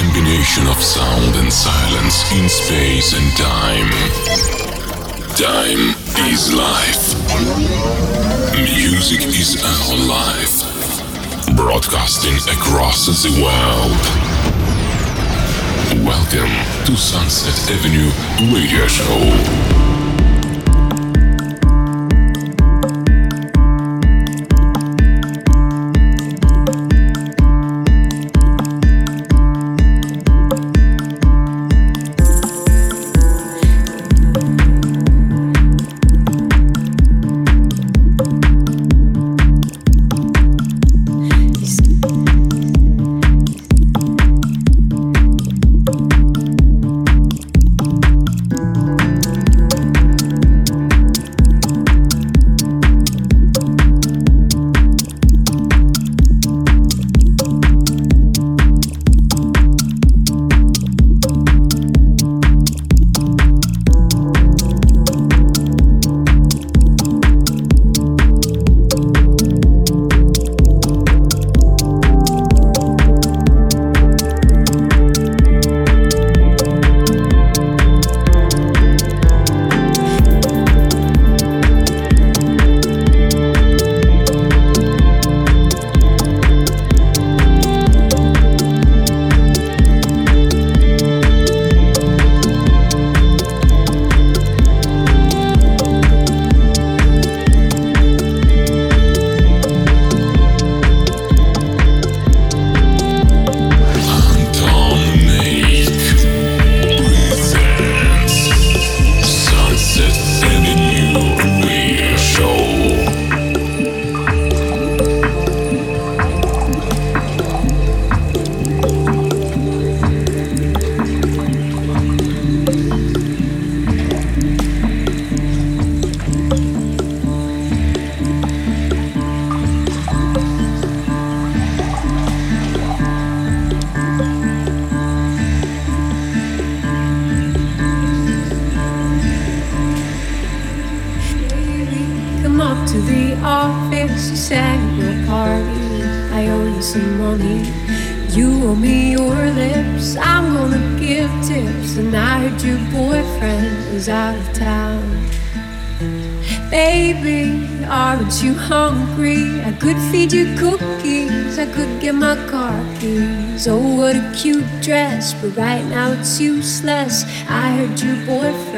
combination of sound and silence in space and time. Time is life. Music is our life. Broadcasting across the world. Welcome to Sunset Avenue Radio Show. I heard your boyfriend